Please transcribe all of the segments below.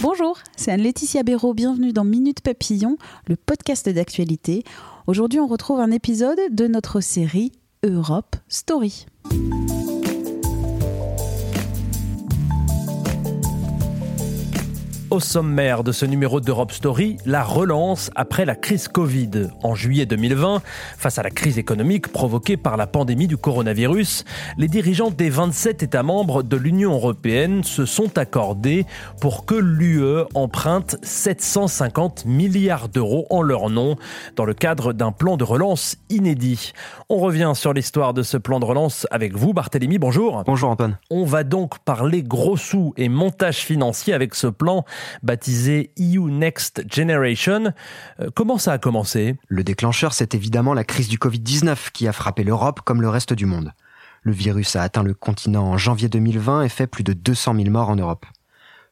Bonjour, c'est Anne-Laetitia Béraud. Bienvenue dans Minute Papillon, le podcast d'actualité. Aujourd'hui, on retrouve un épisode de notre série Europe Story. Au sommaire de ce numéro d'Europe Story, la relance après la crise Covid. En juillet 2020, face à la crise économique provoquée par la pandémie du coronavirus, les dirigeants des 27 États membres de l'Union européenne se sont accordés pour que l'UE emprunte 750 milliards d'euros en leur nom dans le cadre d'un plan de relance inédit. On revient sur l'histoire de ce plan de relance avec vous, Barthélémy. Bonjour. Bonjour Antoine. On va donc parler gros sous et montage financier avec ce plan baptisé EU Next Generation. Euh, comment ça a commencé? Le déclencheur, c'est évidemment la crise du Covid-19 qui a frappé l'Europe comme le reste du monde. Le virus a atteint le continent en janvier 2020 et fait plus de 200 000 morts en Europe.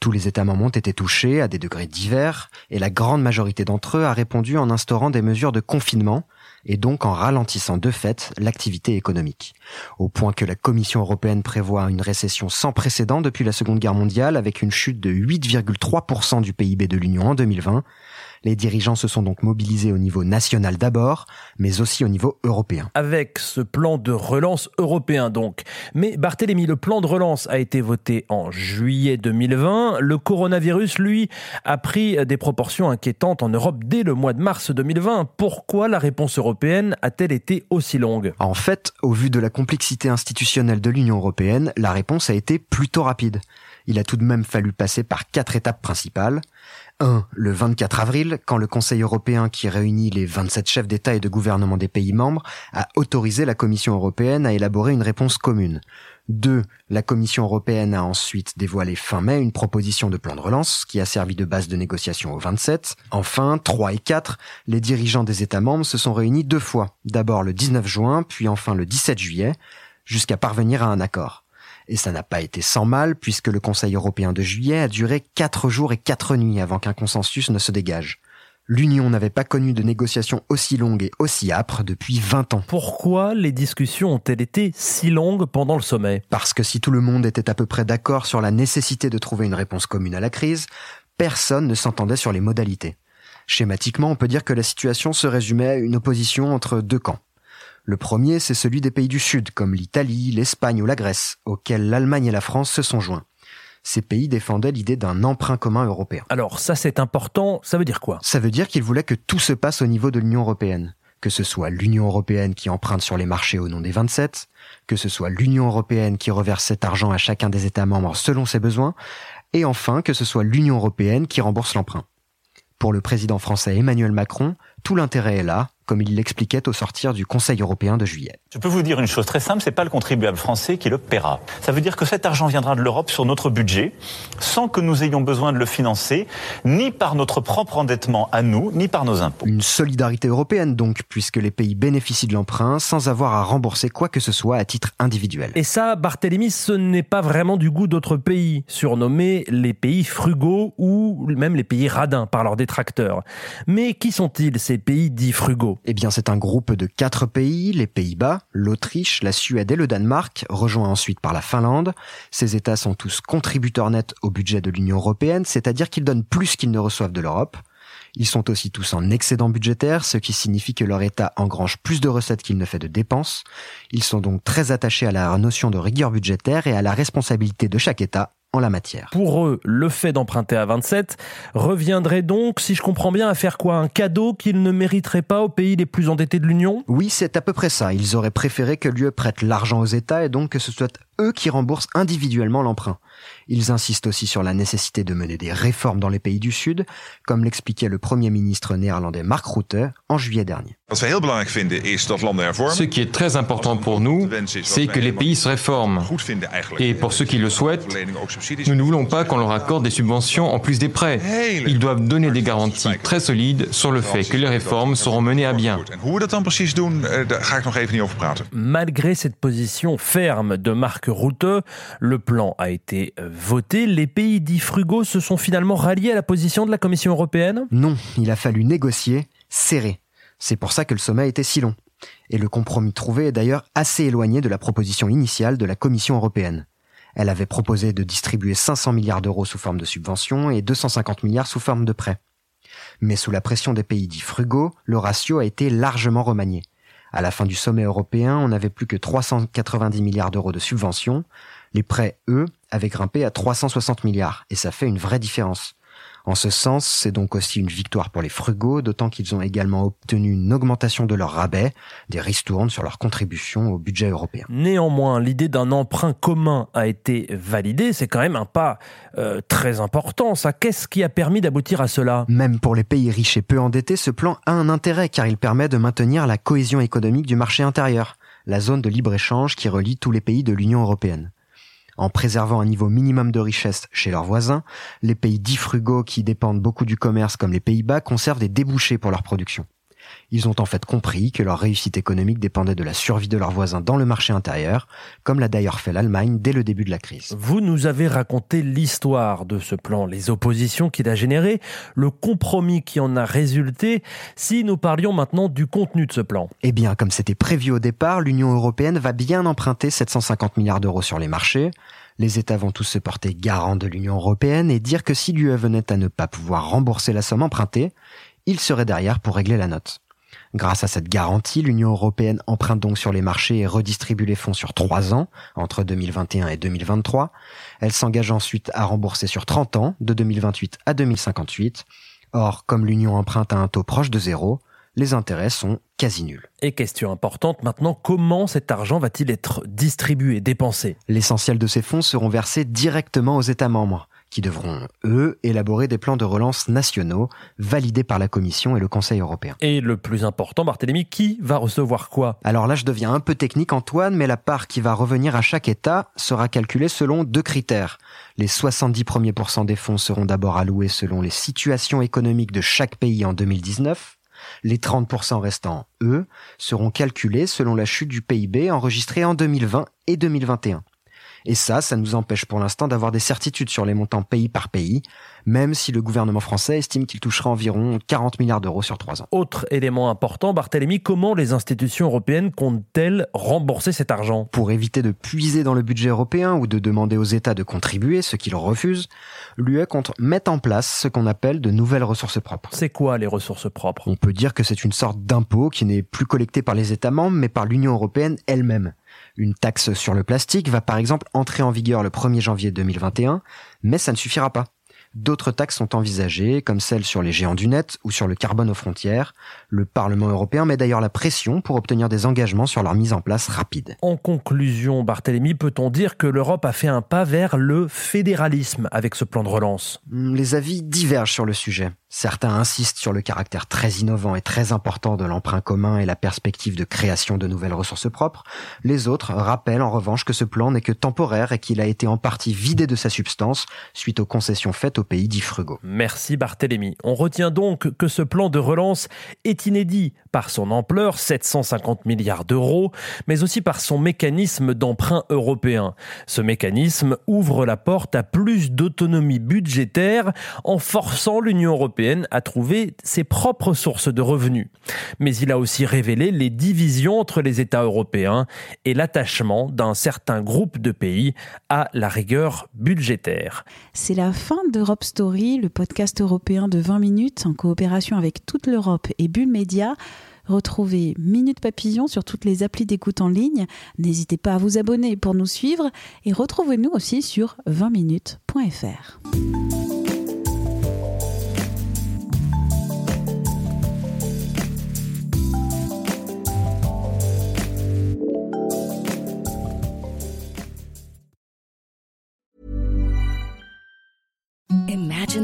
Tous les États membres ont été touchés à des degrés divers et la grande majorité d'entre eux a répondu en instaurant des mesures de confinement et donc en ralentissant de fait l'activité économique. Au point que la Commission européenne prévoit une récession sans précédent depuis la Seconde Guerre mondiale avec une chute de 8,3% du PIB de l'Union en 2020 les dirigeants se sont donc mobilisés au niveau national d'abord, mais aussi au niveau européen. Avec ce plan de relance européen donc. Mais Barthélémy, le plan de relance a été voté en juillet 2020. Le coronavirus, lui, a pris des proportions inquiétantes en Europe dès le mois de mars 2020. Pourquoi la réponse européenne a-t-elle été aussi longue? En fait, au vu de la complexité institutionnelle de l'Union européenne, la réponse a été plutôt rapide. Il a tout de même fallu passer par quatre étapes principales. 1. Le 24 avril, quand le Conseil européen qui réunit les 27 chefs d'État et de gouvernement des pays membres a autorisé la Commission européenne à élaborer une réponse commune. 2. La Commission européenne a ensuite dévoilé fin mai une proposition de plan de relance qui a servi de base de négociation aux 27. Enfin, 3 et 4, les dirigeants des États membres se sont réunis deux fois, d'abord le 19 juin, puis enfin le 17 juillet, jusqu'à parvenir à un accord. Et ça n'a pas été sans mal, puisque le Conseil européen de juillet a duré quatre jours et quatre nuits avant qu'un consensus ne se dégage. L'Union n'avait pas connu de négociations aussi longues et aussi âpres depuis 20 ans. Pourquoi les discussions ont-elles été si longues pendant le sommet? Parce que si tout le monde était à peu près d'accord sur la nécessité de trouver une réponse commune à la crise, personne ne s'entendait sur les modalités. Schématiquement, on peut dire que la situation se résumait à une opposition entre deux camps. Le premier, c'est celui des pays du Sud, comme l'Italie, l'Espagne ou la Grèce, auxquels l'Allemagne et la France se sont joints. Ces pays défendaient l'idée d'un emprunt commun européen. Alors ça c'est important, ça veut dire quoi? Ça veut dire qu'ils voulaient que tout se passe au niveau de l'Union européenne. Que ce soit l'Union européenne qui emprunte sur les marchés au nom des 27, que ce soit l'Union européenne qui reverse cet argent à chacun des États membres selon ses besoins, et enfin que ce soit l'Union européenne qui rembourse l'emprunt. Pour le président français Emmanuel Macron, tout l'intérêt est là, comme il l'expliquait au sortir du Conseil européen de juillet. Je peux vous dire une chose très simple, c'est pas le contribuable français qui le paiera. Ça veut dire que cet argent viendra de l'Europe sur notre budget, sans que nous ayons besoin de le financer, ni par notre propre endettement à nous, ni par nos impôts. Une solidarité européenne donc, puisque les pays bénéficient de l'emprunt sans avoir à rembourser quoi que ce soit à titre individuel. Et ça, Barthélemy, ce n'est pas vraiment du goût d'autres pays, surnommés les pays frugaux ou même les pays radins par leurs détracteurs. Mais qui sont-ils ces pays dits frugaux? Eh bien, c'est un groupe de quatre pays, les Pays-Bas, l'Autriche, la Suède et le Danemark, rejoints ensuite par la Finlande. Ces États sont tous contributeurs nets au budget de l'Union européenne, c'est-à-dire qu'ils donnent plus qu'ils ne reçoivent de l'Europe. Ils sont aussi tous en excédent budgétaire, ce qui signifie que leur État engrange plus de recettes qu'il ne fait de dépenses. Ils sont donc très attachés à la notion de rigueur budgétaire et à la responsabilité de chaque État en la matière. Pour eux, le fait d'emprunter à 27 reviendrait donc, si je comprends bien, à faire quoi? Un cadeau qu'ils ne mériteraient pas aux pays les plus endettés de l'Union? Oui, c'est à peu près ça. Ils auraient préféré que l'UE prête l'argent aux États et donc que ce soit eux qui remboursent individuellement l'emprunt. Ils insistent aussi sur la nécessité de mener des réformes dans les pays du Sud, comme l'expliquait le Premier ministre néerlandais Mark Rutte en juillet dernier. Ce qui est très important pour nous, c'est que les pays se réforment. Et pour ceux qui le souhaitent, nous ne voulons pas qu'on leur accorde des subventions en plus des prêts. Ils doivent donner des garanties très solides sur le fait que les réformes seront menées à bien. Malgré cette position ferme de Mark Rutte, le plan a été voté. Les pays dits frugaux se sont finalement ralliés à la position de la Commission européenne Non, il a fallu négocier, serrer. C'est pour ça que le sommet était si long. Et le compromis trouvé est d'ailleurs assez éloigné de la proposition initiale de la Commission européenne. Elle avait proposé de distribuer 500 milliards d'euros sous forme de subventions et 250 milliards sous forme de prêts. Mais sous la pression des pays dits frugaux, le ratio a été largement remanié. À la fin du sommet européen, on n'avait plus que 390 milliards d'euros de subventions. Les prêts, eux, avaient grimpé à 360 milliards, et ça fait une vraie différence. En ce sens, c'est donc aussi une victoire pour les frugaux, d'autant qu'ils ont également obtenu une augmentation de leur rabais, des ristournes sur leur contribution au budget européen. Néanmoins, l'idée d'un emprunt commun a été validée, c'est quand même un pas euh, très important. Ça, qu'est-ce qui a permis d'aboutir à cela? Même pour les pays riches et peu endettés, ce plan a un intérêt car il permet de maintenir la cohésion économique du marché intérieur, la zone de libre-échange qui relie tous les pays de l'Union européenne en préservant un niveau minimum de richesse chez leurs voisins, les pays dits frugaux qui dépendent beaucoup du commerce comme les Pays-Bas conservent des débouchés pour leur production. Ils ont en fait compris que leur réussite économique dépendait de la survie de leurs voisins dans le marché intérieur, comme l'a d'ailleurs fait l'Allemagne dès le début de la crise. Vous nous avez raconté l'histoire de ce plan, les oppositions qu'il a générées, le compromis qui en a résulté. Si nous parlions maintenant du contenu de ce plan. Eh bien, comme c'était prévu au départ, l'Union européenne va bien emprunter 750 milliards d'euros sur les marchés. Les États vont tous se porter garants de l'Union européenne et dire que si l'UE venait à ne pas pouvoir rembourser la somme empruntée, il serait derrière pour régler la note. Grâce à cette garantie, l'Union européenne emprunte donc sur les marchés et redistribue les fonds sur trois ans, entre 2021 et 2023. Elle s'engage ensuite à rembourser sur 30 ans, de 2028 à 2058. Or, comme l'Union emprunte à un taux proche de zéro, les intérêts sont quasi nuls. Et question importante maintenant, comment cet argent va-t-il être distribué, dépensé? L'essentiel de ces fonds seront versés directement aux États membres qui devront, eux, élaborer des plans de relance nationaux validés par la Commission et le Conseil européen. Et le plus important, Barthélémy, qui va recevoir quoi? Alors là, je deviens un peu technique, Antoine, mais la part qui va revenir à chaque État sera calculée selon deux critères. Les 70 premiers pourcents des fonds seront d'abord alloués selon les situations économiques de chaque pays en 2019. Les 30% restants, eux, seront calculés selon la chute du PIB enregistrée en 2020 et 2021. Et ça, ça nous empêche pour l'instant d'avoir des certitudes sur les montants pays par pays, même si le gouvernement français estime qu'il touchera environ 40 milliards d'euros sur trois ans. Autre élément important, Barthélemy, comment les institutions européennes comptent-elles rembourser cet argent? Pour éviter de puiser dans le budget européen ou de demander aux États de contribuer, ce qu'ils refusent, l'UE compte mettre en place ce qu'on appelle de nouvelles ressources propres. C'est quoi les ressources propres? On peut dire que c'est une sorte d'impôt qui n'est plus collecté par les États membres mais par l'Union européenne elle-même. Une taxe sur le plastique va par exemple entrer en vigueur le 1er janvier 2021, mais ça ne suffira pas. D'autres taxes sont envisagées, comme celles sur les géants du net ou sur le carbone aux frontières. Le Parlement européen met d'ailleurs la pression pour obtenir des engagements sur leur mise en place rapide. En conclusion, Barthélemy, peut-on dire que l'Europe a fait un pas vers le fédéralisme avec ce plan de relance? Les avis divergent sur le sujet. Certains insistent sur le caractère très innovant et très important de l'emprunt commun et la perspective de création de nouvelles ressources propres. Les autres rappellent en revanche que ce plan n'est que temporaire et qu'il a été en partie vidé de sa substance suite aux concessions faites aux pays dits frugaux. Merci Barthélémy. On retient donc que ce plan de relance est inédit par son ampleur, 750 milliards d'euros, mais aussi par son mécanisme d'emprunt européen. Ce mécanisme ouvre la porte à plus d'autonomie budgétaire en forçant l'Union européenne à trouver ses propres sources de revenus. Mais il a aussi révélé les divisions entre les États européens et l'attachement d'un certain groupe de pays à la rigueur budgétaire. C'est la fin d'Europe Story, le podcast européen de 20 minutes en coopération avec toute l'Europe et Bulle Média. Retrouvez Minute Papillon sur toutes les applis d'écoute en ligne. N'hésitez pas à vous abonner pour nous suivre et retrouvez-nous aussi sur 20minutes.fr.